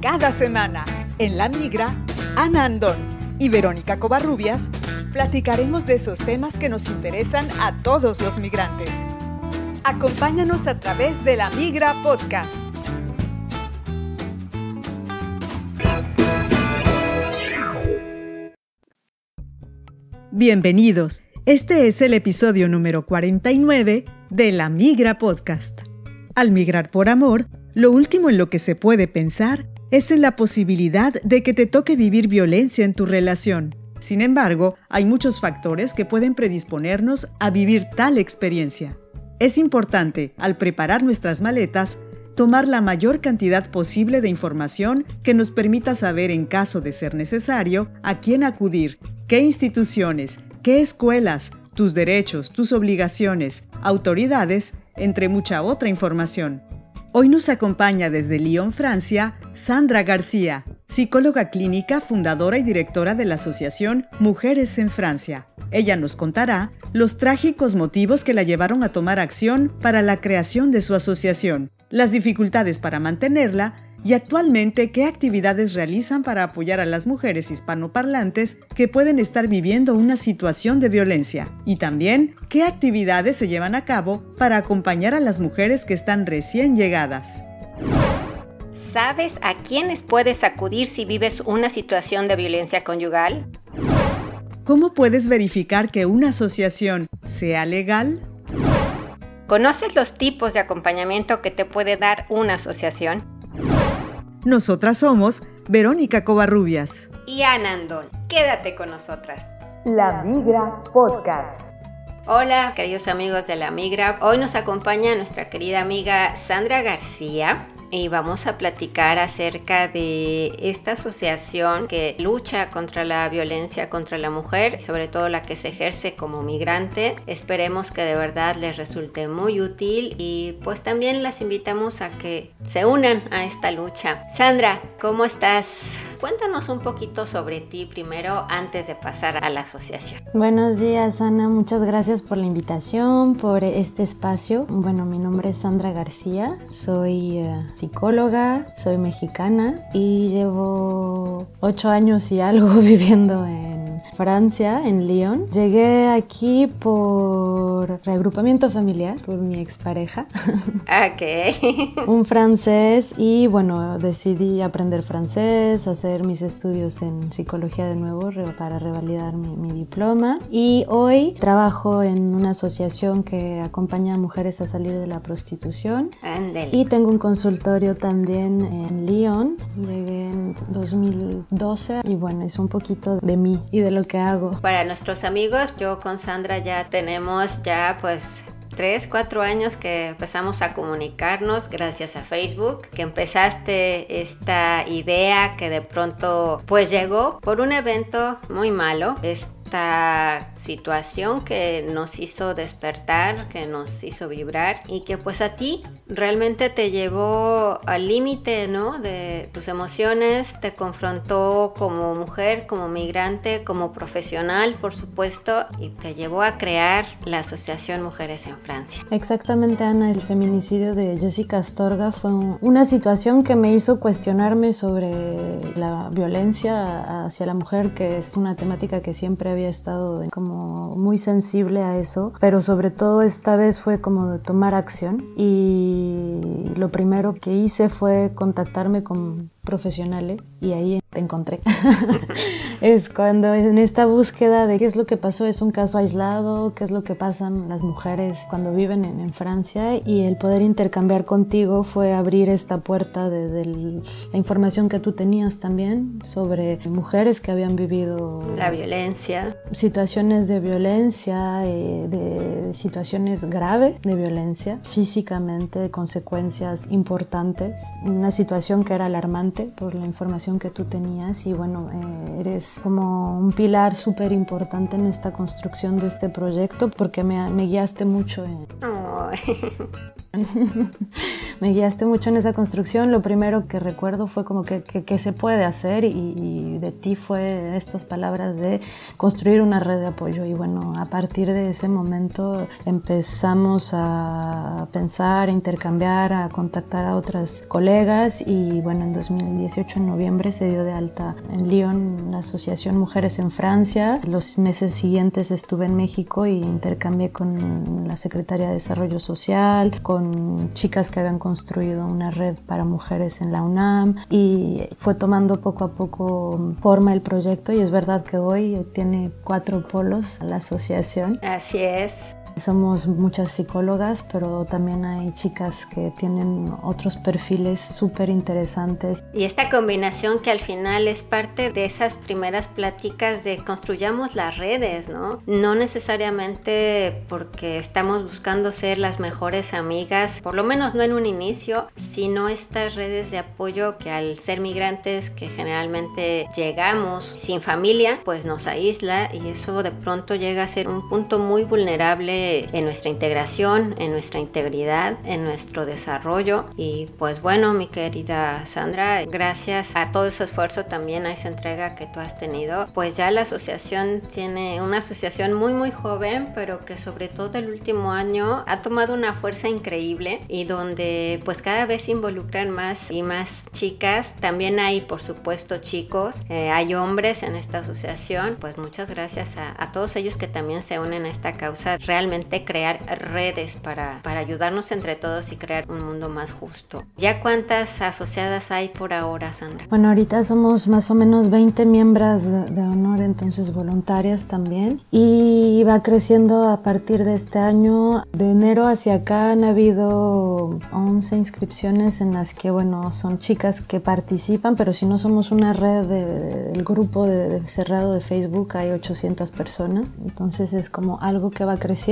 Cada semana, en La Migra, Ana Andón y Verónica Covarrubias platicaremos de esos temas que nos interesan a todos los migrantes. Acompáñanos a través de La Migra Podcast. Bienvenidos. Este es el episodio número 49 de La Migra Podcast. Al migrar por amor, lo último en lo que se puede pensar es en la posibilidad de que te toque vivir violencia en tu relación. Sin embargo, hay muchos factores que pueden predisponernos a vivir tal experiencia. Es importante, al preparar nuestras maletas, tomar la mayor cantidad posible de información que nos permita saber en caso de ser necesario a quién acudir, qué instituciones, qué escuelas, tus derechos, tus obligaciones, autoridades, entre mucha otra información. Hoy nos acompaña desde Lyon, Francia, Sandra García, psicóloga clínica, fundadora y directora de la Asociación Mujeres en Francia. Ella nos contará los trágicos motivos que la llevaron a tomar acción para la creación de su asociación, las dificultades para mantenerla y actualmente qué actividades realizan para apoyar a las mujeres hispanoparlantes que pueden estar viviendo una situación de violencia y también qué actividades se llevan a cabo para acompañar a las mujeres que están recién llegadas. ¿Sabes a quiénes puedes acudir si vives una situación de violencia conyugal? ¿Cómo puedes verificar que una asociación sea legal? ¿Conoces los tipos de acompañamiento que te puede dar una asociación? Nosotras somos Verónica Covarrubias y Ana Andón. Quédate con nosotras. La Migra Podcast. Hola, queridos amigos de La Migra. Hoy nos acompaña nuestra querida amiga Sandra García y vamos a platicar acerca de esta asociación que lucha contra la violencia contra la mujer, sobre todo la que se ejerce como migrante. Esperemos que de verdad les resulte muy útil y pues también las invitamos a que se unan a esta lucha. Sandra, ¿cómo estás? Cuéntanos un poquito sobre ti primero antes de pasar a la asociación. Buenos días, Ana. Muchas gracias por la invitación, por este espacio. Bueno, mi nombre es Sandra García. Soy uh, psicóloga, soy mexicana y llevo ocho años y algo viviendo en Francia, en Lyon. Llegué aquí por reagrupamiento familiar, por mi expareja. Ok. Un francés y bueno, decidí aprender francés, hacer mis estudios en psicología de nuevo para revalidar mi, mi diploma. Y hoy trabajo en una asociación que acompaña a mujeres a salir de la prostitución. Ándale. Y tengo un consultorio también en Lyon. Llegué en 2012 y bueno, es un poquito de mí y de lo que hago. Para nuestros amigos, yo con Sandra ya tenemos ya pues tres, cuatro años que empezamos a comunicarnos gracias a Facebook, que empezaste esta idea que de pronto pues llegó por un evento muy malo. Esta situación que nos hizo despertar, que nos hizo vibrar y que pues a ti realmente te llevó al límite, ¿no? De tus emociones, te confrontó como mujer, como migrante, como profesional, por supuesto, y te llevó a crear la Asociación Mujeres en Francia. Exactamente, Ana, el feminicidio de Jessica Astorga fue una situación que me hizo cuestionarme sobre la violencia hacia la mujer, que es una temática que siempre había estado como muy sensible a eso, pero sobre todo esta vez fue como de tomar acción y lo primero que hice fue contactarme con profesionales y ahí te encontré. es cuando en esta búsqueda de qué es lo que pasó, es un caso aislado, qué es lo que pasan las mujeres cuando viven en, en Francia y el poder intercambiar contigo fue abrir esta puerta de, de, la información que tú tenías también sobre mujeres que habían vivido la violencia, situaciones de violencia, eh, de situaciones graves de violencia físicamente, de consecuencias importantes, una situación que era alarmante por la información que tú tenías y bueno, eh, como un pilar súper importante en esta construcción de este proyecto porque me, guiaste mucho en. me guiaste mucho en esa construcción. Lo primero que recuerdo fue como que, que, se puede hacer y, y, de ti fue estas palabras de construir una red de apoyo. Y bueno, a partir de ese momento empezamos a pensar, a intercambiar, a contactar a otras colegas y bueno, en 2018, en noviembre, se dio de alta en Lyon la Asociación Mujeres en Francia. Los meses siguientes estuve en México y intercambié con la Secretaría de Desarrollo Social, con chicas que habían construido una red para mujeres en la UNAM y fue tomando poco a poco forma el proyecto y es verdad que hoy tiene cuatro polos la asociación. Así es. Somos muchas psicólogas, pero también hay chicas que tienen otros perfiles súper interesantes. Y esta combinación que al final es parte de esas primeras pláticas de construyamos las redes, ¿no? No necesariamente porque estamos buscando ser las mejores amigas, por lo menos no en un inicio, sino estas redes de apoyo que al ser migrantes que generalmente llegamos sin familia, pues nos aísla y eso de pronto llega a ser un punto muy vulnerable en nuestra integración, en nuestra integridad, en nuestro desarrollo. Y pues bueno, mi querida Sandra, gracias a todo ese esfuerzo también a esa entrega que tú has tenido, pues ya la asociación tiene una asociación muy muy joven, pero que sobre todo el último año ha tomado una fuerza increíble y donde pues cada vez involucran más y más chicas. También hay por supuesto chicos, eh, hay hombres en esta asociación. Pues muchas gracias a, a todos ellos que también se unen a esta causa realmente crear redes para, para ayudarnos entre todos y crear un mundo más justo. ¿Ya cuántas asociadas hay por ahora, Sandra? Bueno, ahorita somos más o menos 20 miembros de, honor, entonces voluntarias también. Y va creciendo a partir de este año. De enero hacia acá han habido 11 inscripciones en las que, bueno, son chicas que participan, pero si no somos una red del grupo de, cerrado de Facebook, hay 800 personas. Entonces es como algo que va creciendo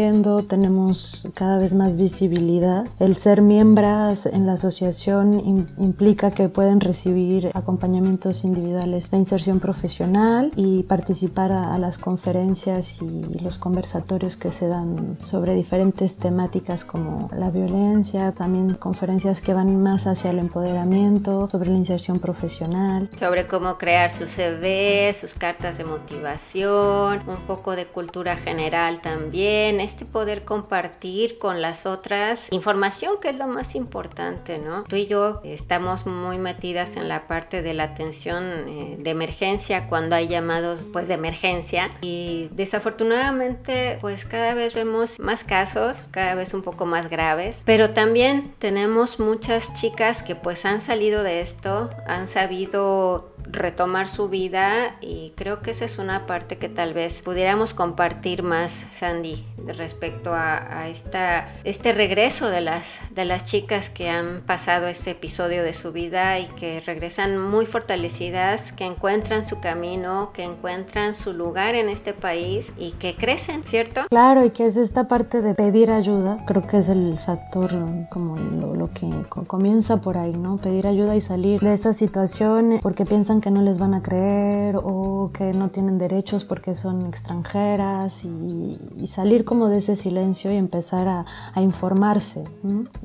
tenemos cada vez más visibilidad. El ser miembros en la asociación implica que pueden recibir acompañamientos individuales de inserción profesional y participar a, las conferencias y los conversatorios que se dan sobre diferentes temáticas como la violencia, también conferencias que van más hacia el empoderamiento, sobre la inserción profesional. Sobre cómo crear su CV, sus cartas de motivación, un poco de cultura general también. Este poder compartir con las otras información que es lo más importante, ¿no? Tú y yo estamos muy metidas en la parte de la atención eh, de emergencia cuando hay llamados pues de emergencia. Y desafortunadamente pues cada vez vemos más casos, cada vez un poco más graves, pero también tenemos muchas chicas que pues han salido de esto, han sabido retomar su vida. Y creo que esa es una parte que tal vez pudiéramos compartir más, Sandy, respecto a, esta, este regreso de las, de las chicas que han pasado este episodio de su vida y que regresan muy fortalecidas, que encuentran su camino, que encuentran su lugar en este país y que crecen, ¿cierto? Claro, y que es esta parte de pedir ayuda, creo que es el factor como lo, lo que comienza por ahí, ¿no? Pedir ayuda y salir de esa situación porque piensan que no les van a creer o que no tienen derechos porque son extranjeras y, salir como de ese silencio y empezar a, informarse.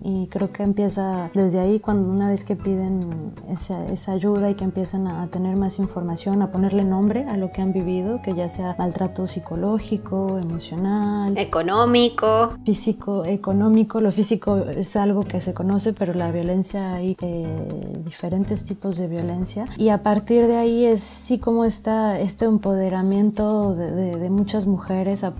Y creo que empieza desde ahí cuando una vez que piden esa, esa ayuda y que empiezan a, tener más información, a ponerle nombre a lo que han vivido, que ya sea maltrato psicológico, emocional, económico, físico, económico. Lo físico es algo que se conoce, pero la violencia hay eh, diferentes tipos de violencia y a partir de ahí es sí como está este empoderamiento de, muchas mujeres a,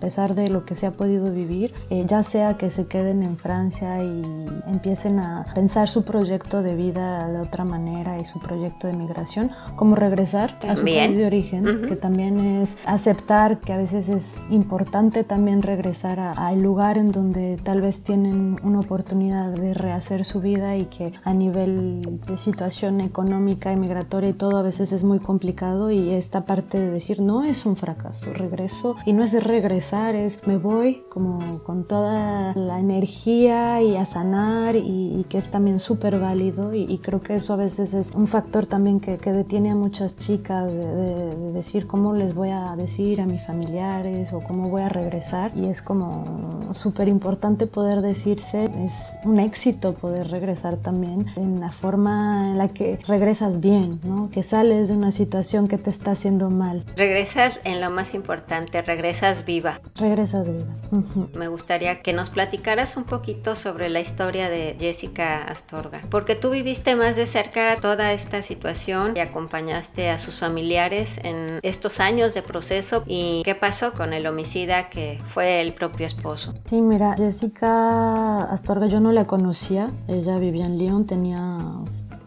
pesar de lo que se ha podido vivir, eh, ya sea que se queden en Francia y empiecen a pensar su proyecto de vida de otra manera y su proyecto de migración, como regresar a su país de origen, que también es aceptar que a veces es importante también regresar al lugar en donde tal vez tienen una oportunidad de rehacer su vida y que a nivel de situación económica y migratoria y todo a veces es muy complicado y esta parte de decir no es un fracaso, regreso y no es regresar, es me voy voy como con toda la energía y a sanar y, que es también súper válido y, creo que eso a veces es un factor también que, que detiene a muchas chicas de, de, decir cómo les voy a decir a mis familiares o cómo voy a regresar y es como súper importante poder decirse, es un éxito poder regresar también en la forma en la que regresas bien, ¿no? que sales de una situación que te está haciendo mal. Regresas en lo más importante, regresas viva. Regresas viva. Me gustaría que nos platicaras un poquito sobre la historia de Jessica Astorga, porque tú viviste más de cerca toda esta situación y acompañaste a sus familiares en estos años de proceso. Y qué pasó con el homicida que fue el propio esposo. Sí, mira, Jessica Astorga yo no la conocía, ella vivía en Lyon, tenía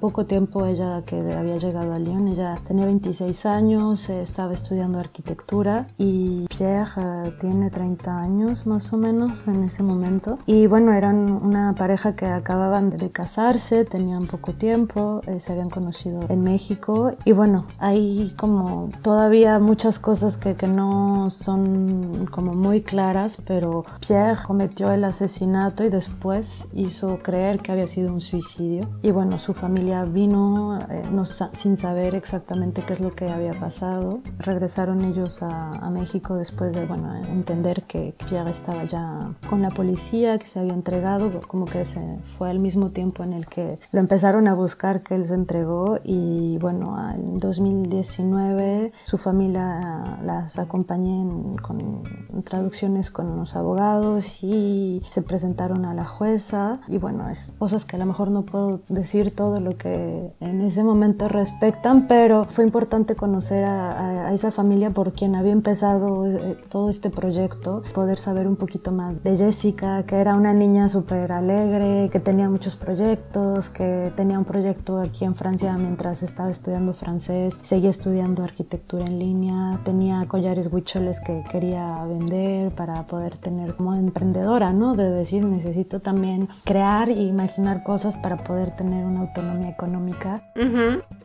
poco tiempo ella que había llegado a Lyon, ella tenía 26 años, estaba estudiando arquitectura y Pierre eh, tiene 30 años más o menos en ese momento. Y bueno, eran una pareja que acababan de casarse, tenían poco tiempo, eh, se habían conocido en México y bueno, hay como todavía muchas cosas que, que no son como muy claras, pero Pierre cometió el asesinato y después hizo creer que había sido un suicidio. Y bueno, su familia vino eh, no, sin saber exactamente qué es lo que había pasado. Regresaron ellos a, México después de bueno, entender que Pierre estaba ya con la policía, que se había entregado, como que se fue al mismo tiempo en el que lo empezaron a buscar que él se entregó y bueno, en 2019 su familia las acompañé con traducciones con los abogados y se presentaron a la jueza y bueno, es cosas que a lo mejor no puedo decir todo lo que en ese momento respectan, pero fue importante conocer a, esa familia por quien había empezado eh, todo este proyecto, poder saber un poquito más de Jessica, que era una niña súper alegre, que tenía muchos proyectos, que tenía un proyecto aquí en Francia mientras estaba estudiando francés, seguía estudiando arquitectura en línea, tenía collares huicholes que quería vender para poder tener como emprendedora, ¿no? De decir, necesito también crear e imaginar cosas para poder tener una autonomía económica.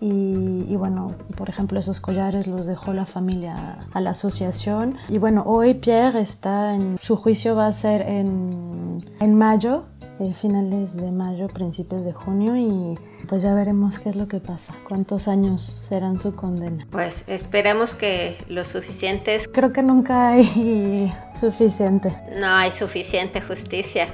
y, bueno, por ejemplo, esos collares los dejó la familia a la asociación. Y bueno, hoy Pierre está en su juicio va a ser en, en mayo, eh, finales de mayo, principios de junio y pues ya veremos qué es lo que pasa, cuántos años serán su condena. Pues esperemos que lo suficientes. Creo que nunca hay suficiente. No hay suficiente justicia.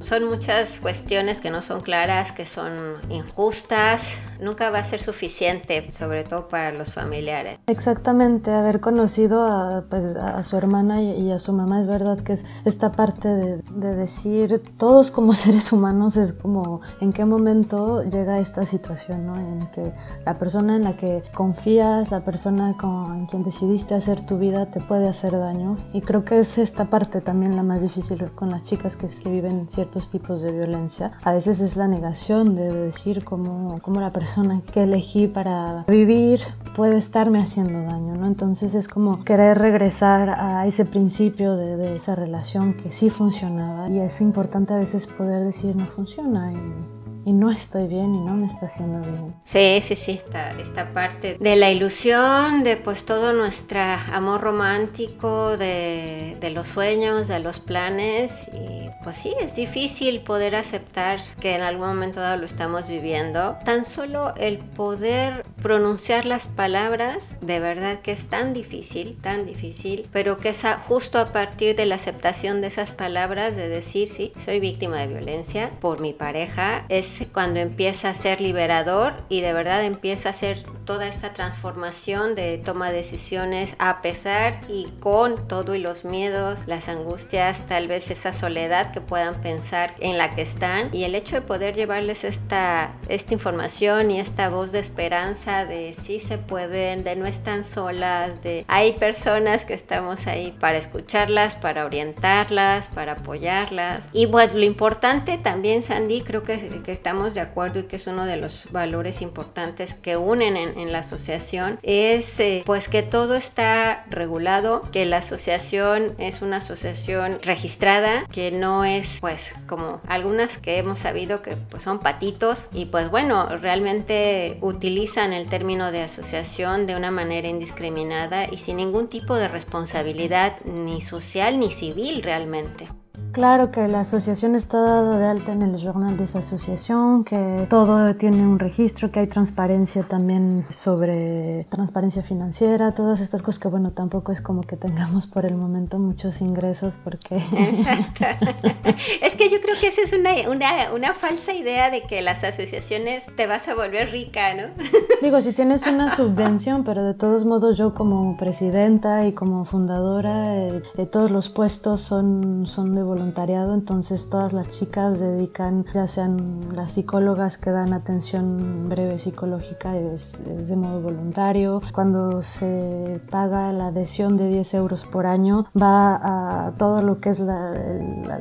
Son muchas cuestiones que no son claras, que son injustas. Nunca va a ser suficiente, sobre todo para los familiares. Exactamente, haber conocido a, pues, a su hermana y, a su mamá es verdad que es esta parte de, de decir todos como seres humanos es como en qué momento llega esta situación, ¿no? En que la persona en la que confías, la persona con quien decidiste hacer tu vida te puede hacer daño. Y creo que es esta parte también la más difícil con las chicas que, que viven ciertos tipos de violencia. A veces es la negación de decir cómo, cómo la persona que elegí para vivir puede estarme haciendo daño, ¿no? Entonces es como querer regresar a ese principio de, de esa relación que sí funcionaba y es importante a veces poder decir no funciona y y no estoy bien y no me está haciendo bien. Sí, sí, sí. Esta, esta parte de la ilusión, de pues todo nuestro amor romántico, de, de, los sueños, de los planes. Y pues sí, es difícil poder aceptar que en algún momento dado lo estamos viviendo. Tan solo el poder pronunciar las palabras, de verdad que es tan difícil, tan difícil, pero que es justo a partir de la aceptación de esas palabras, de decir, sí, soy víctima de violencia por mi pareja, es cuando empieza a ser liberador y de verdad empieza a ser toda esta transformación de toma de decisiones a pesar y con todo y los miedos, las angustias, tal vez esa soledad que puedan pensar en la que están y el hecho de poder llevarles esta, esta información y esta voz de esperanza de sí se pueden, de no están solas, de hay personas que estamos ahí para escucharlas, para orientarlas, para apoyarlas. Y bueno, lo importante también Sandy creo que, que estamos de acuerdo y que es uno de los valores importantes que unen en, en la asociación es eh, pues que todo está regulado, que la asociación es una asociación registrada, que no es pues como algunas que hemos sabido que pues son patitos y pues bueno, realmente utilizan el término de asociación de una manera indiscriminada y sin ningún tipo de responsabilidad ni social ni civil realmente. Claro que la asociación está dada de alta en el Journal de esa asociación, que todo tiene un registro, que hay transparencia también sobre transparencia financiera, todas estas cosas que bueno, tampoco es como que tengamos por el momento muchos ingresos porque... Exacto. es que yo creo que esa es una, una, una falsa idea de que las asociaciones te vas a volver rica, ¿no? Digo, si tienes una subvención, pero de todos modos yo como presidenta y como fundadora, de eh, todos los puestos son, son de voluntad entonces todas las chicas dedican, ya sean las psicólogas que dan atención breve psicológica, es, de modo voluntario. Cuando se paga la adhesión de 10 euros por año, va a todo lo que es la,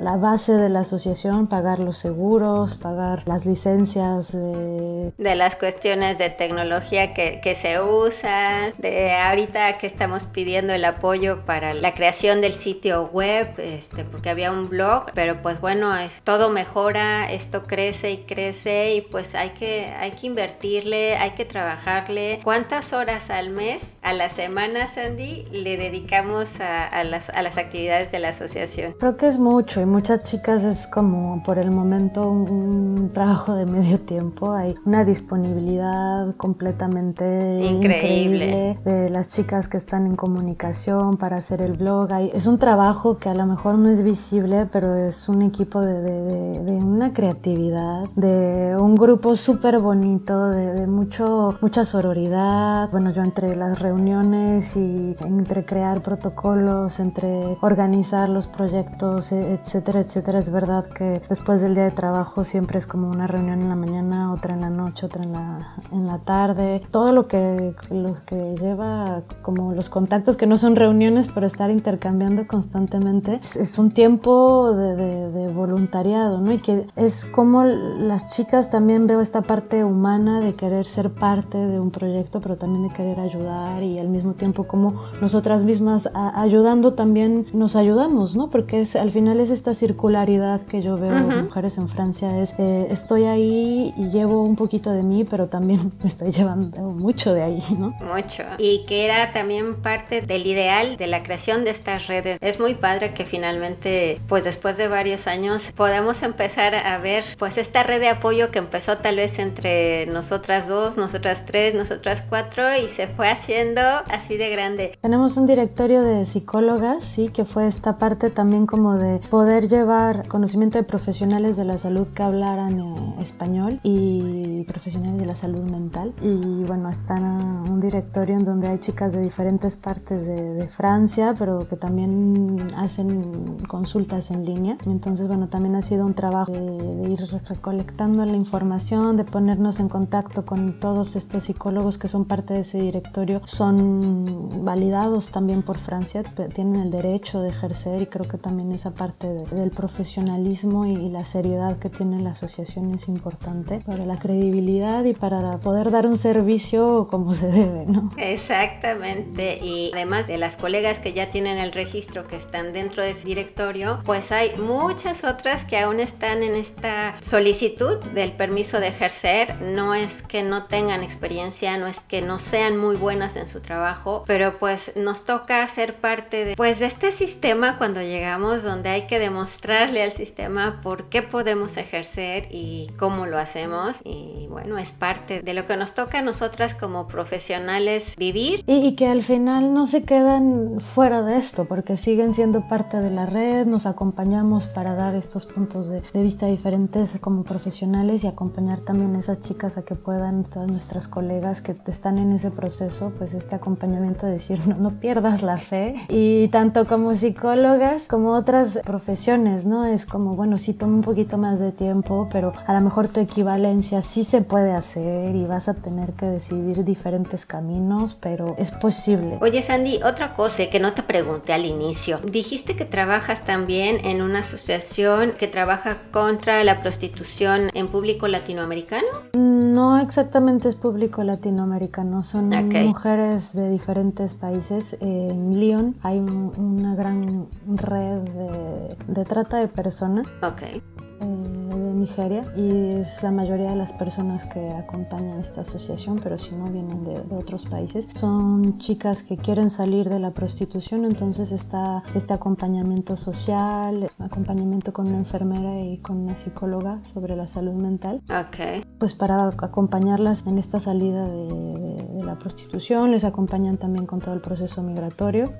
la, base de la asociación, pagar los seguros, pagar las licencias de... De las cuestiones de tecnología que, que se usan, de ahorita que estamos pidiendo el apoyo para la creación del sitio web, este, porque había un blog, pero pues bueno, es, todo mejora, esto crece y crece y pues hay que, hay que invertirle, hay que trabajarle. ¿Cuántas horas al mes, a la semana, Sandy, le dedicamos a, las, a las actividades de la asociación? Creo que es mucho y muchas chicas es como por el momento un, trabajo de medio tiempo, hay una disponibilidad completamente increíble. de las chicas que están en comunicación para hacer el blog. Hay, es un trabajo que a lo mejor no es visible, pero es un equipo de, de, de una creatividad, de un grupo súper bonito, de, mucho, mucha sororidad. Bueno, yo entre las reuniones y entre crear protocolos, entre organizar los proyectos, e, etcétera, etcétera, es verdad que después del día de trabajo siempre es como una reunión en la mañana, otra en la noche, otra en la, en la tarde. Todo lo que, lo que lleva como los contactos que no son reuniones, pero estar intercambiando constantemente, es un tiempo de de, voluntariado, ¿no? Y que es como las chicas también veo esta parte humana de querer ser parte de un proyecto, pero también de querer ayudar y al mismo tiempo como nosotras mismas ayudando también nos ayudamos, ¿no? Porque es, al final es esta circularidad que yo veo en mujeres en Francia, es eh, estoy ahí y llevo un poquito de mí, pero también me estoy llevando mucho de ahí, ¿no? Mucho. Y que era también parte del ideal de la creación de estas redes. Es muy padre que finalmente, pues después de varios años podemos empezar a ver pues esta red de apoyo que empezó tal vez entre nosotras dos, nosotras tres, nosotras cuatro y se fue haciendo así de grande. Tenemos un directorio de psicólogas, sí, que fue esta parte también como de poder llevar conocimiento de profesionales de la salud que hablaran eh, español y profesionales de la salud mental. Y bueno, está un directorio en donde hay chicas de diferentes partes de, de Francia, pero que también hacen consultas en línea entonces, bueno, también ha sido un trabajo de, ir recolectando la información, de ponernos en contacto con todos estos psicólogos que son parte de ese directorio. Son validados también por Francia, tienen el derecho de ejercer y creo que también esa parte del profesionalismo y, la seriedad que tiene la asociación es importante para la credibilidad y para poder dar un servicio como se debe, ¿no? Exactamente. Y además de las colegas que ya tienen el registro, que están dentro de ese directorio, pues hay muchas otras que aún están en esta solicitud del permiso de ejercer. No es que no tengan experiencia, no es que no sean muy buenas en su trabajo, pero pues nos toca ser parte de, pues, de este sistema cuando llegamos donde hay que demostrarle al sistema por qué podemos ejercer y cómo lo hacemos. Y bueno, es parte de lo que nos toca a nosotras como profesionales vivir. Y, que al final no se quedan fuera de esto, porque siguen siendo parte de la red, acompañamos para dar estos puntos de, vista diferentes como profesionales y acompañar también a esas chicas a que puedan, todas nuestras colegas que están en ese proceso, pues este acompañamiento de decir no, no pierdas la fe y tanto como psicólogas como otras profesiones, ¿no? Es como, bueno, sí toma un poquito más de tiempo, pero a lo mejor tu equivalencia sí se puede hacer y vas a tener que decidir diferentes caminos, pero es posible. Oye Sandy, otra cosa que no te pregunté al inicio, dijiste que trabajas también en una asociación que trabaja contra la prostitución en público latinoamericano? No exactamente es público latinoamericano, son mujeres de diferentes países. En Lyon hay una gran red de, trata de personas. Okay. Eh, Nigeria y es la mayoría de las personas que acompañan esta asociación, pero si no vienen de, otros países. Son chicas que quieren salir de la prostitución, entonces está este acompañamiento social, acompañamiento con una enfermera y con una psicóloga sobre la salud mental. Okay. Pues para acompañarlas en esta salida de, de la prostitución, les acompañan también con todo el proceso migratorio.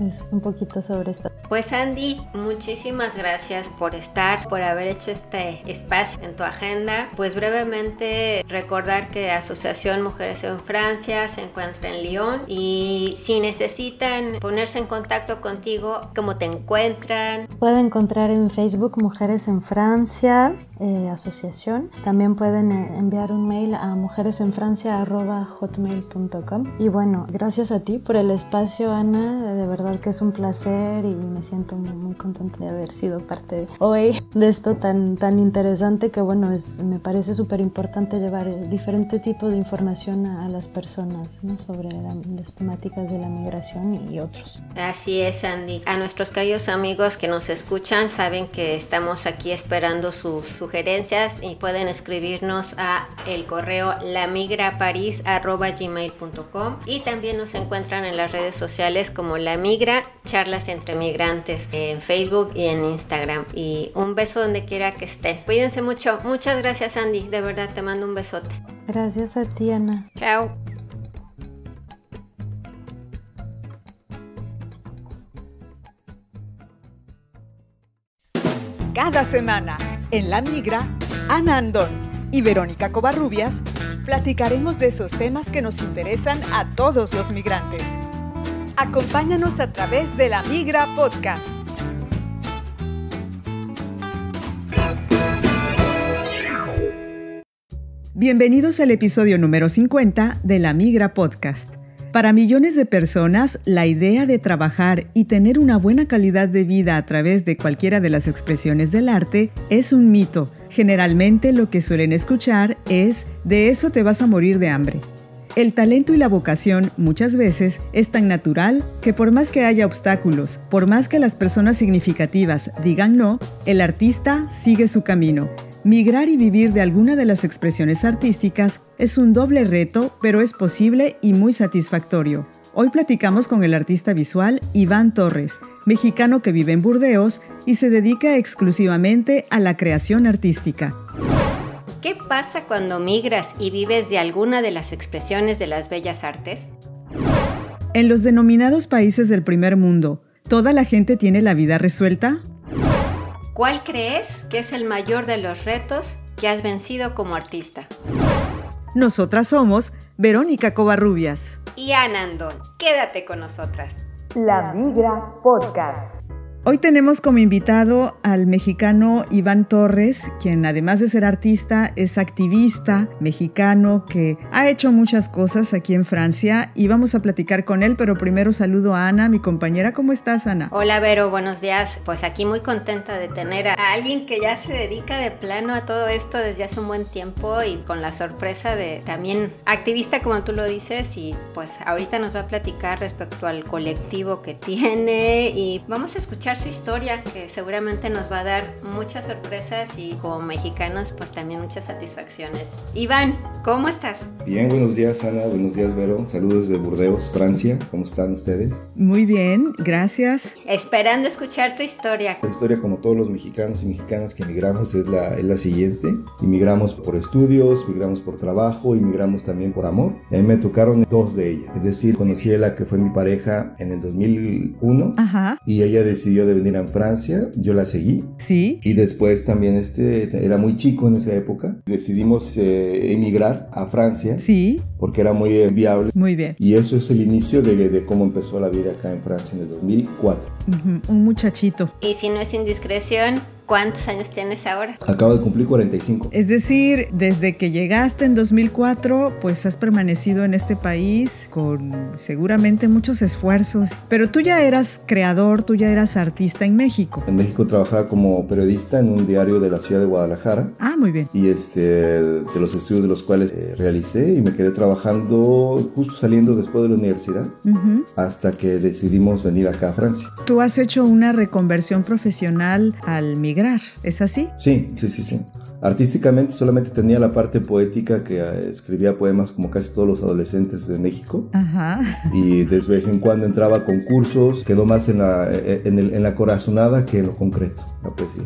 Es un poquito sobre esto. Pues Andy, muchísimas gracias por estar, por haber hecho este espacio en tu agenda. Pues brevemente recordar que Asociación Mujeres en Francia se encuentra en Lyon y si necesitan ponerse en contacto contigo, ¿cómo te encuentran? Pueden encontrar en Facebook Mujeres en Francia eh, Asociación. También pueden eh, enviar un mail a mujeresenfrancia.hotmail.com. Y bueno, gracias a ti por el espacio, Ana. De verdad que es un placer y me siento muy, contenta de haber sido parte hoy de esto tan, tan interesante que bueno, es, me parece súper importante llevar diferentes tipos de información a, las personas sobre las temáticas de la migración y, otros. Así es, Andy. A nuestros queridos amigos que nos escuchan saben que estamos aquí esperando sus sugerencias y pueden escribirnos a el correo lamigraparis.gmail.com y también nos encuentran en las redes sociales como La Migra, Charlas entre Migrantes en Facebook y en Instagram. Y un beso donde quiera que estén. Cuídense mucho. Muchas gracias Andy, de verdad te mando un besote. Gracias a ti Ana. Chao. Cada semana en La Migra, Ana Andón y Verónica Covarrubias platicaremos de esos temas que nos interesan a todos los migrantes. Acompáñanos a través de La Migra Podcast. Bienvenidos al episodio número 50 de La Migra Podcast. Para millones de personas, la idea de trabajar y tener una buena calidad de vida a través de cualquiera de las expresiones del arte es un mito. Generalmente lo que suelen escuchar es, de eso te vas a morir de hambre. El talento y la vocación muchas veces es tan natural que por más que haya obstáculos, por más que las personas significativas digan no, el artista sigue su camino Migrar y vivir de alguna de las expresiones artísticas es un doble reto, pero es posible y muy satisfactorio. Hoy platicamos con el artista visual Iván Torres, mexicano que vive en Burdeos y se dedica exclusivamente a la creación artística. ¿Qué pasa cuando migras y vives de alguna de las expresiones de las bellas artes? En los denominados países del primer mundo, ¿toda la gente tiene la vida resuelta? ¿Cuál crees que es el mayor de los retos que has vencido como artista? Nosotras somos Verónica Covarrubias y Ana Andón. Quédate con nosotras. La Migra Podcast. Hoy tenemos como invitado al mexicano Iván Torres, quien además de ser artista es activista mexicano que ha hecho muchas cosas aquí en Francia y vamos a platicar con él, pero primero saludo a Ana, mi compañera. ¿Cómo estás, Ana? Hola, Vero, buenos días. Pues aquí muy contenta de tener a alguien que ya se dedica de plano a todo esto desde hace un buen tiempo y con la sorpresa de también activista, como tú lo dices, y pues ahorita nos va a platicar respecto al colectivo que tiene y vamos a escuchar su historia, que seguramente nos va a dar muchas sorpresas y como mexicanos pues también muchas satisfacciones. Iván, ¿cómo estás? Bien, buenos días Ana, buenos días Vero, saludos de Burdeos, Francia, ¿cómo están ustedes? Muy bien, gracias. Esperando escuchar tu historia. La historia como todos los mexicanos y mexicanas que emigramos es la, es la siguiente. Inmigramos por estudios, migramos por trabajo, inmigramos también por amor. A mí me tocaron dos de ellas. Es decir, conocí a la que fue mi pareja en el 2001 Ajá. y ella decidió de venir a Francia, yo la seguí. Sí. Y después también este, era muy chico en esa época. Decidimos eh, emigrar a Francia. Sí. Porque era muy viable. Muy bien. Y eso es el inicio de, de, cómo empezó la vida acá en Francia en el 2004. Un muchachito. Y si no es indiscreción, ¿Cuántos años tienes ahora? Acabo de cumplir 45. Es decir, desde que llegaste en 2004, pues has permanecido en este país con seguramente muchos esfuerzos. Pero tú ya eras creador, tú ya eras artista en México. En México trabajaba como periodista en un diario de la ciudad de Guadalajara. Ah, muy bien. Y este, de los estudios de los cuales eh, realicé y me quedé trabajando justo saliendo después de la universidad Ujú. hasta que decidimos venir acá a Francia. Tú has hecho una reconversión profesional al migrar, ¿es así? Sí, sí, sí, sí. Artísticamente solamente tenía la parte poética que eh, escribía poemas como casi todos los adolescentes de México. Ajá. Y de vez en cuando entraba a concursos, quedó más en la, eh, en, el- en la corazonada que en lo concreto, la poesía.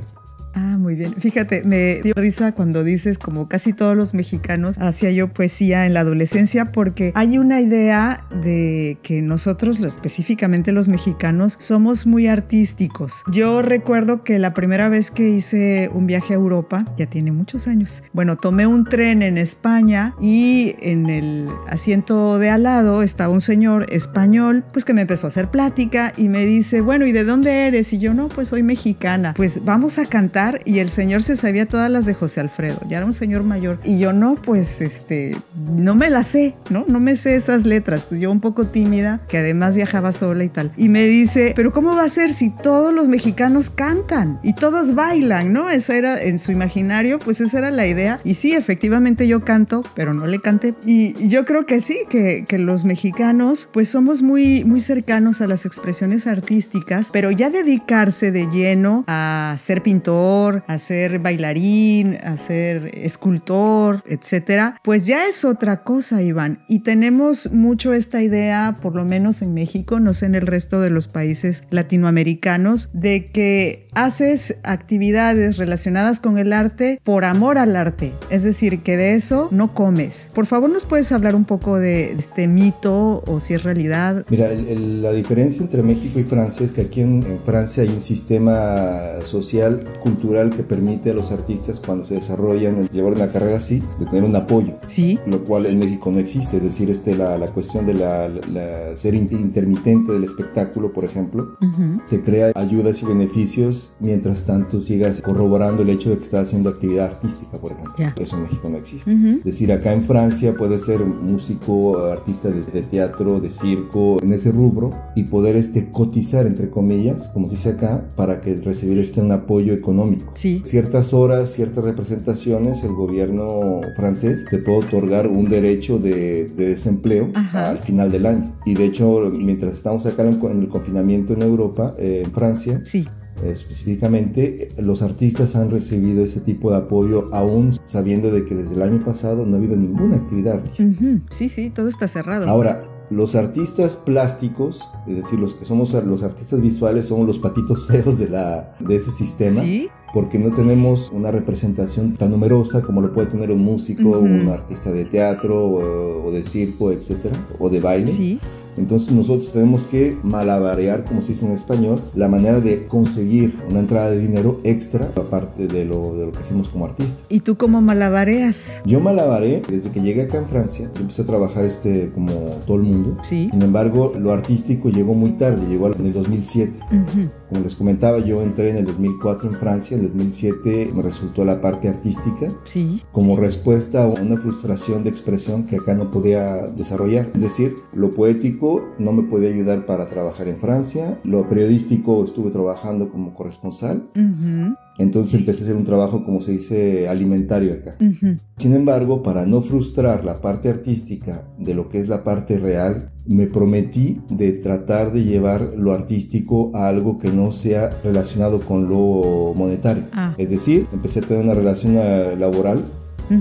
Ah, muy bien. Fíjate, me dio risa cuando dices, como casi todos los mexicanos, hacía yo poesía en la adolescencia, porque hay una idea de que nosotros, específicamente los mexicanos, somos muy artísticos. Yo recuerdo que la primera vez que hice un viaje a Europa, ya tiene muchos años, bueno, tomé un tren en España y en el asiento de al lado estaba un señor español, pues que me empezó a hacer plática y me dice, bueno, ¿y de dónde eres? Y yo, no, pues soy mexicana. Pues vamos a cantar y el señor se sabía todas las de José Alfredo, ya era un señor mayor. Y yo, no, pues este, no me las sé, ¿no? No me sé esas letras, pues yo un poco tímida, que además viajaba sola y tal. Y me dice, pero ¿cómo va a ser si todos los mexicanos cantan y todos bailan, ¿no? Esa era en su imaginario, pues esa era la idea. Y sí, efectivamente yo canto, pero no le canté. Y y yo creo que sí, que, que los mexicanos pues somos muy, muy cercanos a las expresiones artísticas, pero ya dedicarse de lleno a ser pintor, a ser bailarín, a ser escultor, etcétera, pues ya es otra cosa, Iván. Y tenemos mucho esta idea, por lo menos en México, no sé en el resto de los países latinoamericanos, de que haces actividades relacionadas con el arte por amor al arte. Es decir, que de eso no comes. Por favor, ¿nos puedes hablar un poco de este mito o si es realidad? Mira, la diferencia entre México y Francia es que aquí en, en Francia hay un sistema social, cultural que permite a los artistas cuando se desarrollan, llevar una carrera así, de tener un apoyo. Sí. lo cual en México no existe, es decir, este, la, la cuestión de la, ser inter- intermitente del espectáculo, por ejemplo, te crea ayudas y beneficios, mientras tanto sigas corroborando el hecho de que estás haciendo actividad artística, por ejemplo. Eso en México no existe. Es decir, acá en Francia puedes ser músico, artista de, de teatro, de circo, en ese rubro, y poder este, cotizar, entre comillas, como se dice acá, para que recibir este, un apoyo económico. Sí. Ciertas horas, ciertas representaciones, el gobierno francés te puede otorgar un derecho de, de desempleo Ajá. al final del año. Y de hecho, mientras estamos acá en, en el confinamiento en Europa, eh, en Francia, Sí. específicamente, eh, los artistas han recibido ese tipo de apoyo aún sabiendo de que desde el año pasado no ha habido ninguna actividad artística. Sí, sí, todo está cerrado. Ahora, los artistas plásticos, es decir, los que somos los artistas visuales, somos los patitos feos de, la, de ese sistema, Sí. Porque no tenemos una representación tan numerosa como lo puede tener un músico, Ujú. un artista de teatro o, o de circo, etcétera, o de baile. Sí. Entonces nosotros tenemos que malabarear, como se dice en español, la manera de conseguir una entrada de dinero extra aparte de lo, de lo que hacemos como artista. ¿Y tú cómo malabareas? Yo malabaré desde que llegué acá en Francia, yo empecé a trabajar este como todo el mundo. Sí. Sin embargo, lo artístico llegó muy tarde, llegó en el 2007. Ujú. Como les comentaba, yo entré en el 2004 en Francia, en 2007 me resultó la parte artística Sí. como respuesta a una frustración de expresión que acá no podía desarrollar. Es decir, lo poético no me podía ayudar para trabajar en Francia, lo periodístico estuve trabajando como corresponsal, Ujú. Entonces empecé a hacer un trabajo como se dice alimentario acá. Sin embargo, para no frustrar la parte artística de lo que es la parte real, me prometí de tratar de llevar lo artístico a algo que no sea relacionado con lo monetario. Ah. Es decir, empecé a tener una relación eh, laboral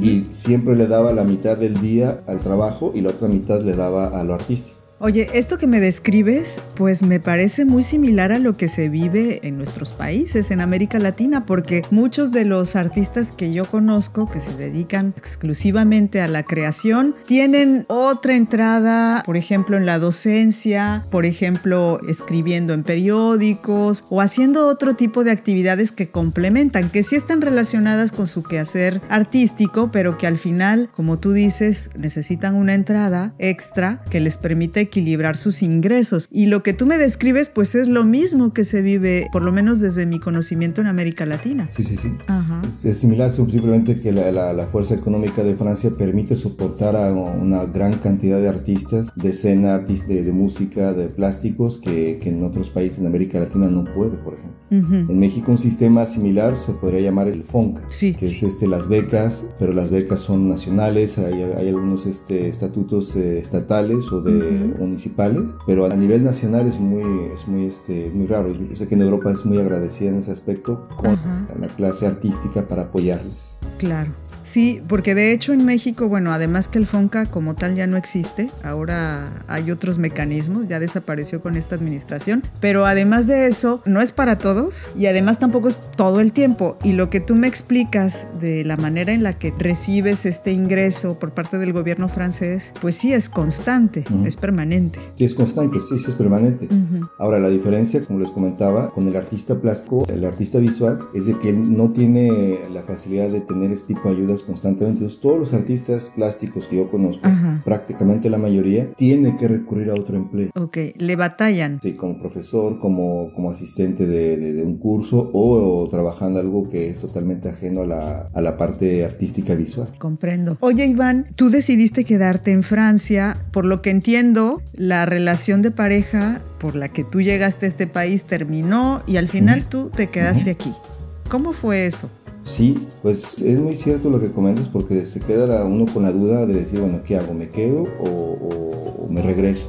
y siempre le daba la mitad del día al trabajo y la otra mitad le daba a lo artístico. Oye, esto que me describes, pues me parece muy similar a lo que se vive en nuestros países, en América Latina, porque muchos de los artistas que yo conozco, que se dedican exclusivamente a la creación, tienen otra entrada, por ejemplo, en la docencia, por ejemplo, escribiendo en periódicos o haciendo otro tipo de actividades que complementan, que sí están relacionadas con su quehacer artístico, pero que al final, como tú dices, necesitan una entrada extra que les permite equilibrar sus ingresos. Y lo que tú me describes, pues es lo mismo que se vive, por lo menos desde mi conocimiento en América Latina. Sí, sí, sí. Es, similar, simplemente que la, fuerza económica de Francia permite soportar a una gran cantidad de artistas, de escena, de, de música, de plásticos, que, que, en otros países en América Latina no puede, por ejemplo. En México un sistema similar se podría llamar el FONCA, que es este, las becas, pero las becas son nacionales, hay, hay algunos este, estatutos eh, estatales o de municipales, pero a nivel nacional es muy, es muy, este, muy raro. Yo sé que en Europa es muy agradecida en ese aspecto con la clase artística para apoyarles. Claro. Sí, porque de hecho en México, bueno, además que el FONCA como tal ya no existe, ahora hay otros mecanismos, ya desapareció con esta administración, pero además de eso, no es para todos y además tampoco es todo el tiempo. Y lo que tú me explicas de la manera en la que recibes este ingreso por parte del gobierno francés, pues sí es constante, es permanente. Sí, es constante, sí, sí es permanente. Ahora, la diferencia, como les comentaba, con el artista plástico, el artista visual, es de que él no tiene la facilidad de tener este tipo de ayuda constantemente. todos los artistas plásticos que yo conozco, prácticamente la mayoría, tienen que recurrir a otro empleo. Ok, le batallan. Sí, como profesor, como, como asistente de, de, un curso o, trabajando algo que es totalmente ajeno a la, a la parte artística visual. Comprendo. Oye, Iván, tú decidiste quedarte en Francia. Por lo que entiendo, la relación de pareja por la que tú llegaste a este país terminó y al final tú te quedaste aquí. ¿Cómo fue eso? Sí, pues es muy cierto lo que comentas porque se queda uno con la duda de decir, bueno, ¿qué hago? ¿Me quedo o, me regreso?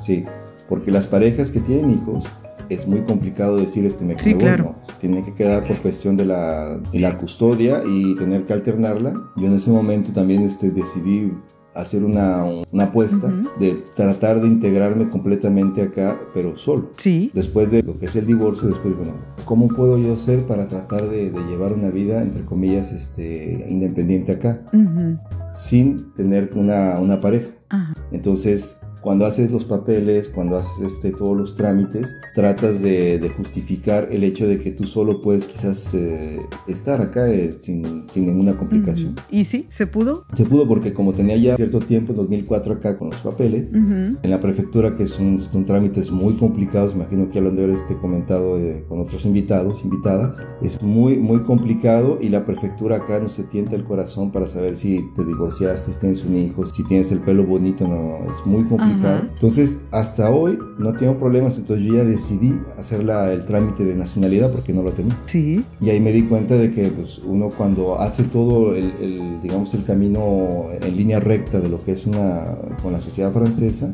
Sí, porque las parejas que tienen hijos es muy complicado decir este me quedo, claro. Se tiene que quedar por cuestión de la, de la, custodia y tener que alternarla. Yo en ese momento también este, decidí hacer una, una apuesta de tratar de integrarme completamente acá, pero solo. Sí. Después de lo que es el divorcio, después, bueno, ¿cómo puedo yo hacer para tratar de, llevar una vida, entre comillas, este, independiente acá, sin tener una, una pareja? Entonces, cuando haces los papeles, cuando haces este, todos los trámites, tratas de, justificar el hecho de que tú solo puedes quizás eh, estar acá eh, sin, sin, ninguna complicación. ¿Y sí? ¿Se pudo? Se pudo porque como tenía ya cierto tiempo, en 2004 acá con los papeles, en la prefectura, que son, son, trámites muy complicados, imagino que ya lo han de haber este, comentado eh, con otros invitados, invitadas, es muy, muy complicado y la prefectura acá no se tienta el corazón para saber si te divorciaste, si tienes un hijo, si tienes el pelo bonito, no, es muy complicado. Entonces, hasta hoy no tengo problemas, entonces yo ya decidí hacer el trámite de nacionalidad porque no lo tenía. Sí. Y ahí me di cuenta de que pues, uno cuando hace todo el, digamos, el camino en línea recta de lo que es una, con la sociedad francesa,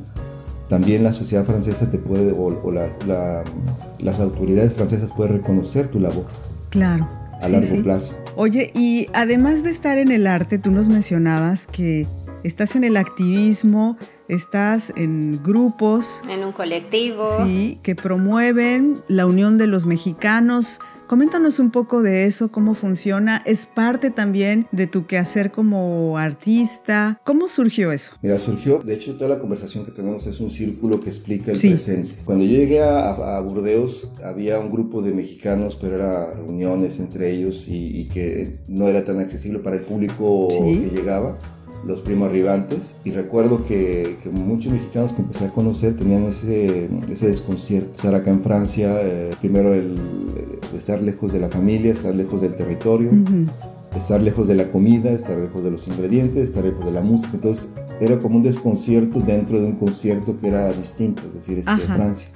también la sociedad francesa te puede, o, las autoridades francesas pueden reconocer tu labor. Claro. A largo plazo. Oye, y además de estar en el arte, tú nos mencionabas que estás en el activismo, estás en grupos. En un colectivo. Sí, que promueven la unión de los mexicanos. Coméntanos un poco de eso, cómo funciona. ¿Es parte también de tu quehacer como artista? ¿Cómo surgió eso? Mira, surgió, de hecho, toda la conversación que tenemos es un círculo que explica el presente. Cuando yo llegué a, Burdeos, había un grupo de mexicanos, pero era reuniones entre ellos y, que no era tan accesible para el público que llegaba los primos arribantes y recuerdo que, muchos mexicanos que empecé a conocer tenían ese, ese desconcierto. Estar acá en Francia, eh, primero el, estar lejos de la familia, estar lejos del territorio, estar lejos de la comida, estar lejos de los ingredientes, estar lejos de la música. Entonces era como un desconcierto dentro de un concierto que era distinto, es decir, este, Francia.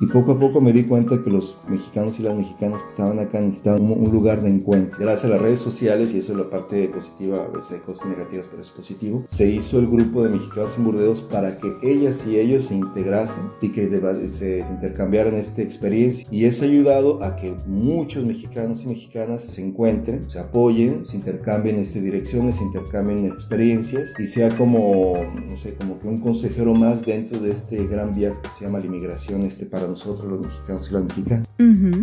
Y poco a poco me di cuenta que los mexicanos y las mexicanas que estaban acá necesitaban un, lugar de encuentro. Gracias a las redes sociales, y eso es la parte positiva, a veces hay cosas negativas, pero es positivo, se hizo el grupo de mexicanos en Burdeos para que ellas y ellos se integrasen y que se, intercambiaran esta experiencia. Y eso ha ayudado a que muchos mexicanos y mexicanas se encuentren, se apoyen, se intercambien este, direcciones, se intercambien experiencias y sea como, no sé, como que un consejero más dentro de este gran viaje que se llama la inmigración este, para nosotros los mexicanos y las mexicanas.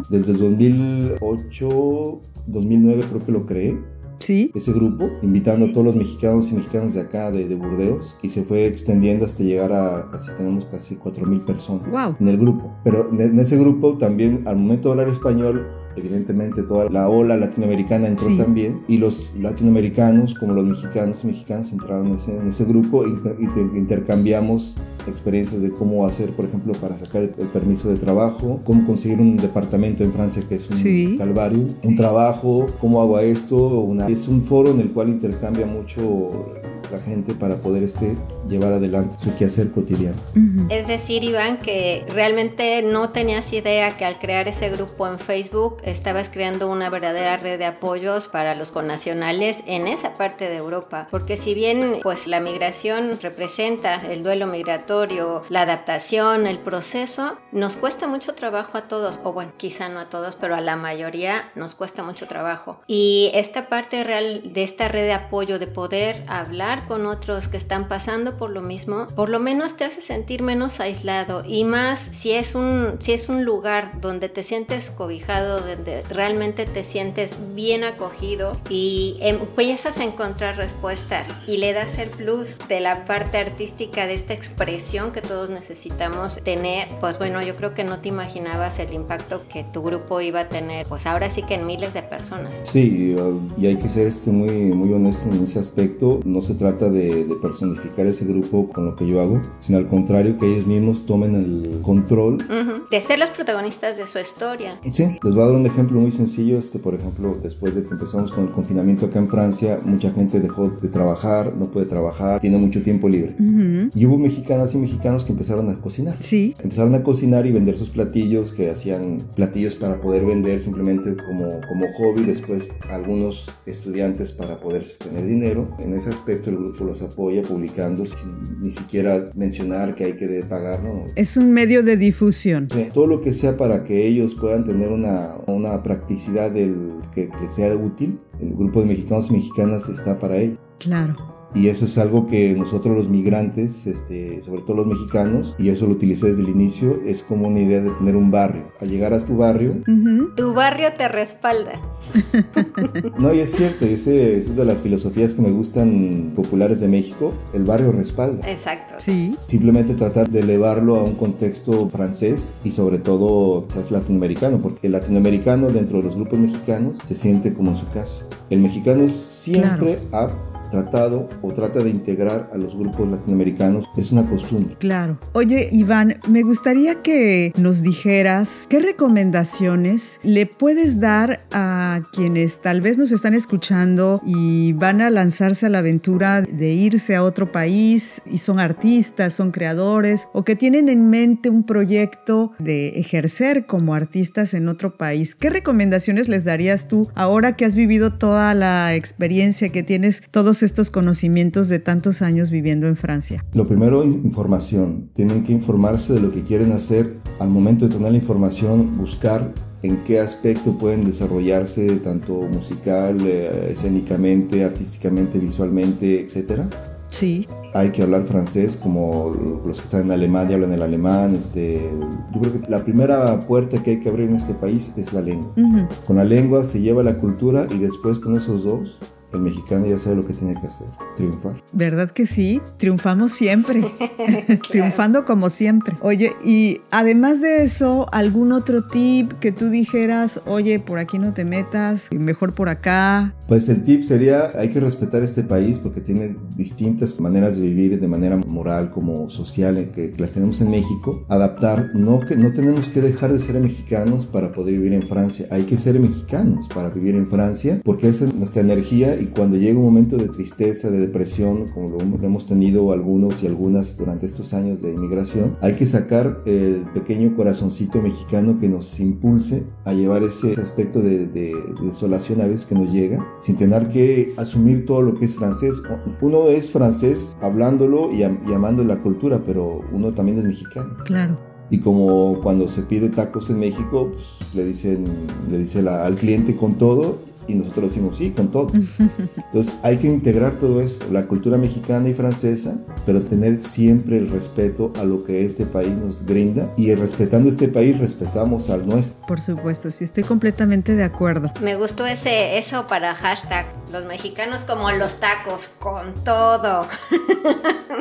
Desde el 2008, 2009 creo que lo creé ¿Sí? ese grupo, invitando a todos los mexicanos y mexicanas de acá, de, Burdeos, y se fue extendiendo hasta llegar a casi, tenemos casi 4.000 personas en el grupo. Pero en, ese grupo también, al momento de hablar español, evidentemente toda la ola latinoamericana entró también, y los latinoamericanos, como los mexicanos y mexicanas, entraron en ese, en ese grupo y, intercambiamos experiencias de cómo hacer, por ejemplo, para sacar el, permiso de trabajo, cómo conseguir un departamento en Francia que es un calvario, un trabajo, cómo hago esto, una, es un foro en el cual intercambia mucho la gente para poder este, llevar adelante su quehacer cotidiano. Es decir, Iván, que realmente no tenías idea que al crear ese grupo en Facebook estabas creando una verdadera red de apoyos para los connacionales en esa parte de Europa. Porque si bien pues la migración representa el duelo migratorio, la adaptación, el proceso, nos cuesta mucho trabajo a todos, o bueno, quizá no a todos, pero a la mayoría nos cuesta mucho trabajo. Y esta parte real de esta red de apoyo, de poder hablar con otros que están pasando por lo mismo, por lo menos te hace sentir menos aislado y más si es un, si es un lugar donde te sientes cobijado, donde realmente te sientes bien acogido y empiezas a encontrar respuestas y le das el plus de la parte artística de esta expresión que todos necesitamos tener, pues bueno, yo creo que no te imaginabas el impacto que tu grupo iba a tener, pues ahora sí que en miles de personas. Sí, y hay que ser este muy, muy honesto en ese aspecto, no se trata de, de personificar ese grupo con lo que yo hago, sino al contrario, que ellos mismos tomen el control. De ser los protagonistas de su historia. Sí, les voy a dar un ejemplo muy sencillo. Este, por ejemplo, después de que empezamos con el confinamiento acá en Francia, mucha gente dejó de trabajar, no puede trabajar, tiene mucho tiempo libre. Y hubo mexicanas y mexicanos que empezaron a cocinar. Sí. Empezaron a cocinar y vender sus platillos, que hacían platillos para poder vender simplemente como, como hobby. Después, algunos estudiantes para poder tener dinero. En ese aspecto, el grupo los apoya publicando sin ni siquiera mencionar que hay que pagar. ¿no? Es un medio de difusión. Sí, todo lo que sea para que ellos puedan tener una, una practicidad del, que, que sea útil, el grupo de mexicanos y mexicanas está para ello. Claro. Y eso es algo que nosotros los migrantes, este, sobre todo los mexicanos, y eso lo utilicé desde el inicio, es como una idea de tener un barrio. Al llegar a tu barrio... Tu barrio te respalda. no, y es cierto, ese es de las filosofías que me gustan populares de México, el barrio respalda. Exacto. Sí. Simplemente tratar de elevarlo a un contexto francés y sobre todo quizás latinoamericano, porque el latinoamericano dentro de los grupos mexicanos se siente como en su casa. El mexicano siempre ha tratado o trata de integrar a los grupos latinoamericanos es una costumbre. Claro. Oye, Iván, me gustaría que nos dijeras qué recomendaciones le puedes dar a quienes tal vez nos están escuchando y van a lanzarse a la aventura de irse a otro país y son artistas, son creadores o que tienen en mente un proyecto de ejercer como artistas en otro país. ¿Qué recomendaciones les darías tú ahora que has vivido toda la experiencia que tienes todos estos conocimientos de tantos años viviendo en Francia? Lo primero, información. Tienen que informarse de lo que quieren hacer. Al momento de tener la información, buscar en qué aspecto pueden desarrollarse, tanto musical, eh, escénicamente, artísticamente, visualmente, etcétera. Sí. Hay que hablar francés, como los que están en Alemania hablan el alemán. Este, yo creo que la primera puerta que hay que abrir en este país es la lengua. Con la lengua se lleva la cultura y después con esos dos el mexicano ya sabe lo que tiene que hacer, triunfar. ¿Verdad que sí? Triunfamos siempre, triunfando como siempre. Oye, y además de eso, ¿algún otro tip que tú dijeras, oye, por aquí no te metas, mejor por acá? Pues el tip sería, hay que respetar este país porque tiene distintas maneras de vivir de manera moral como social eh, que, las tenemos en México. Adaptar, no, que, no tenemos que dejar de ser mexicanos para poder vivir en Francia, hay que ser mexicanos para vivir en Francia porque esa es nuestra energía y cuando llega un momento de tristeza, de depresión, como lo hemos tenido algunos y algunas durante estos años de inmigración, hay que sacar el pequeño corazoncito mexicano que nos impulse a llevar ese aspecto de, desolación a veces que nos llega, sin tener que asumir todo lo que es francés. Uno es francés hablándolo y, amando la cultura, pero uno también es mexicano. Claro. Y como cuando se pide tacos en México, pues, le dicen, le dice al cliente con todo y nosotros decimos sí, con todo. Entonces hay que integrar todo esto, la cultura mexicana y francesa, pero tener siempre el respeto a lo que este país nos brinda y respetando este país respetamos al nuestro. Por supuesto, sí, estoy completamente de acuerdo. Me gustó ese eso para hashtag, los mexicanos como los tacos, con todo.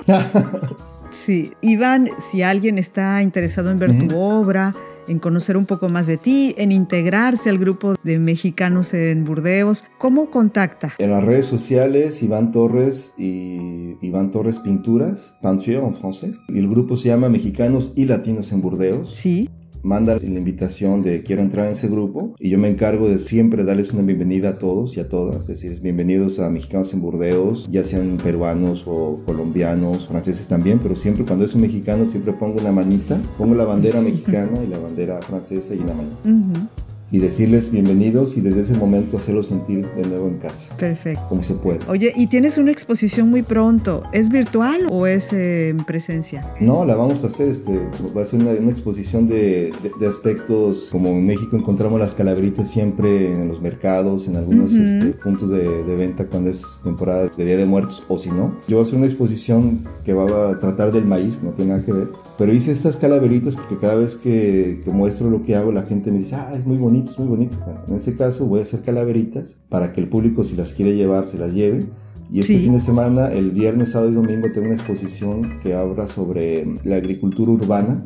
sí, Iván, si alguien está interesado en ver tu obra, en conocer un poco más de ti, en integrarse al grupo de mexicanos en Burdeos. ¿Cómo contacta? En las redes sociales, Iván Torres y Iván Torres Pinturas, Peinture en francés. Y el grupo se llama Mexicanos y Latinos en Burdeos. Sí manda la invitación de quiero entrar en ese grupo y yo me encargo de siempre darles una bienvenida a todos y a todas, es decir, bienvenidos a mexicanos en Burdeos, ya sean peruanos o colombianos, franceses también, pero siempre cuando es un mexicano siempre pongo una manita, pongo la bandera mexicana y la bandera francesa y la mano y decirles bienvenidos y desde ese momento hacerlos sentir de nuevo en casa. Perfecto. Como se puede. Oye, y tienes una exposición muy pronto. ¿Es virtual o es eh, en presencia? No, la vamos a hacer. Este, va a ser una, exposición de, de, aspectos como en México encontramos las calaveritas siempre en los mercados, en algunos este, puntos de, de, venta cuando es temporada de Día de Muertos o si no. Yo voy a hacer una exposición que va a tratar del maíz, no tiene nada que ver. Pero hice estas calaveritas porque cada vez que, que muestro lo que hago la gente me dice, ah, es muy bonito es muy bonito. en ese caso voy a hacer calaveritas para que el público si las quiere llevar, se las lleve. Y este fin de semana, el viernes, sábado y domingo, tengo una exposición que habla sobre la agricultura urbana.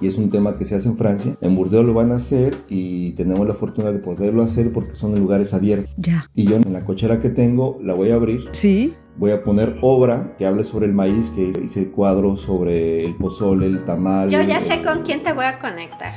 Y es un tema que se hace en Francia. En Burdeos lo van a hacer y tenemos la fortuna de poderlo hacer porque son en lugares abiertos. Ya. Y yo en la cochera que tengo la voy a abrir. Sí voy a poner obra que hable sobre el maíz, que hice cuadros sobre el pozole, el tamal. Yo ya sé con quién te voy a conectar.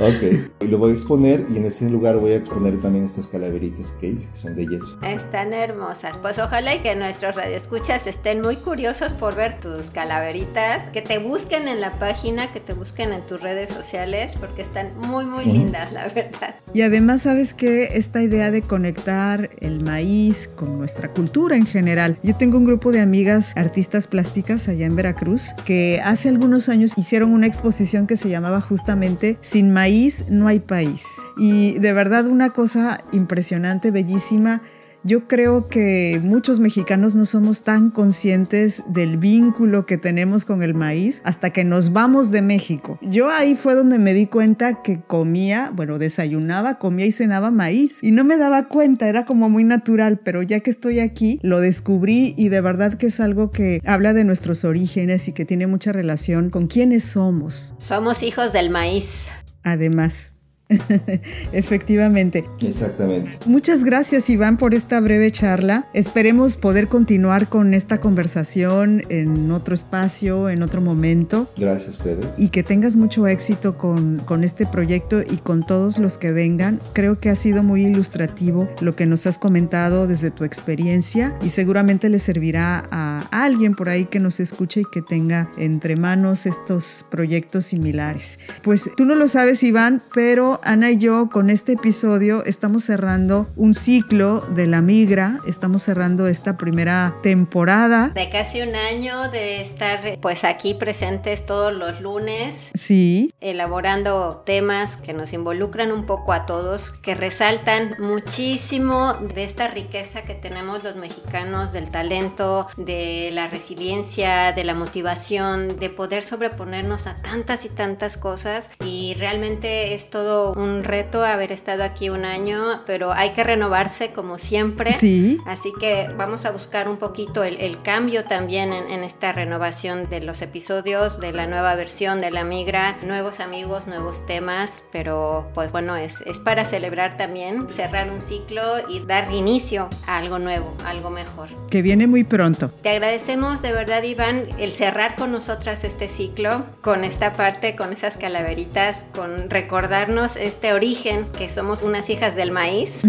Ok, y lo voy a exponer y en ese lugar voy a exponer también estas calaveritas que hice, que son de yeso. Están hermosas. Pues ojalá y que nuestros radioescuchas estén muy curiosos por ver tus calaveritas, que te busquen en la página, que te busquen en tus redes sociales, porque están muy, muy lindas, la verdad. Y además, ¿sabes que Esta idea de conectar el maíz con nuestra cultura en general. Yo tengo un grupo de amigas artistas plásticas allá en Veracruz que hace algunos años hicieron una exposición que se llamaba justamente sin maíz no hay país. Y de verdad una cosa impresionante, bellísima. Yo creo que muchos mexicanos no somos tan conscientes del vínculo que tenemos con el maíz hasta que nos vamos de México. Yo ahí fue donde me di cuenta que comía, bueno, desayunaba, comía y cenaba maíz y no me daba cuenta, era como muy natural, pero ya que estoy aquí lo descubrí y de verdad que es algo que habla de nuestros orígenes y que tiene mucha relación con quiénes somos. Somos hijos del maíz. Además. Efectivamente. Exactamente. Muchas gracias Iván por esta breve charla. Esperemos poder continuar con esta conversación en otro espacio, en otro momento. Gracias a ustedes. Y que tengas mucho éxito con, con este proyecto y con todos los que vengan. Creo que ha sido muy ilustrativo lo que nos has comentado desde tu experiencia y seguramente le servirá a alguien por ahí que nos escuche y que tenga entre manos estos proyectos similares. Pues tú no lo sabes Iván, pero Ana y yo con este episodio estamos cerrando un ciclo de la migra, estamos cerrando esta primera temporada. De casi un año de estar pues aquí presentes todos los lunes. Sí. Elaborando temas que nos involucran un poco a todos, que resaltan muchísimo de esta riqueza que tenemos los mexicanos, del talento, de la resiliencia, de la motivación, de poder sobreponernos a tantas y tantas cosas y realmente es todo un reto haber estado aquí un año, pero hay que renovarse como siempre. Sí. Así que vamos a buscar un poquito el, cambio también en, esta renovación de los episodios, de la nueva versión de la migra, nuevos amigos, nuevos temas, pero pues bueno, es, es para celebrar también, cerrar un ciclo y dar inicio a algo nuevo, algo mejor. Que viene muy pronto. Te agradecemos de verdad, Iván, el cerrar con nosotras este ciclo, con esta parte, con esas calaveritas, con recordarnos este origen, que somos unas hijas del maíz.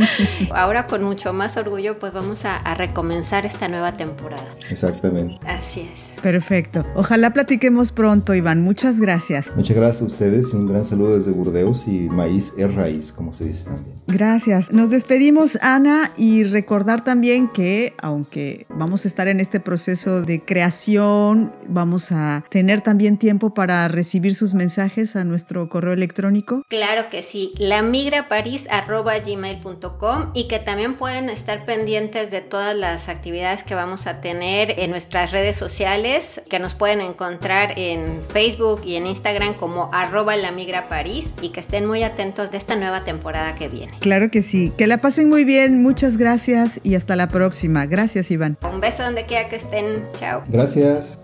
Ahora con mucho más orgullo, pues vamos a, recomenzar esta nueva temporada. Exactamente. Así es. Perfecto. Ojalá platiquemos pronto, Iván. Muchas gracias. Muchas gracias a ustedes y un gran saludo desde Burdeos y maíz es raíz, como se dice también. Gracias. Nos despedimos, Ana, y recordar también que, aunque vamos a estar en este proceso de creación, vamos a tener también tiempo para recibir sus mensajes a nuestro correo electrónico. Claro que sí, lamigraparis.gmail.com y que también pueden estar pendientes de todas las actividades que vamos a tener en nuestras redes sociales, que nos pueden encontrar en Facebook y en Instagram como arroba lamigraparis y que estén muy atentos de esta nueva temporada que viene. Claro que sí, que la pasen muy bien, muchas gracias y hasta la próxima. Gracias Iván. Un beso donde quiera que estén, chao. Gracias.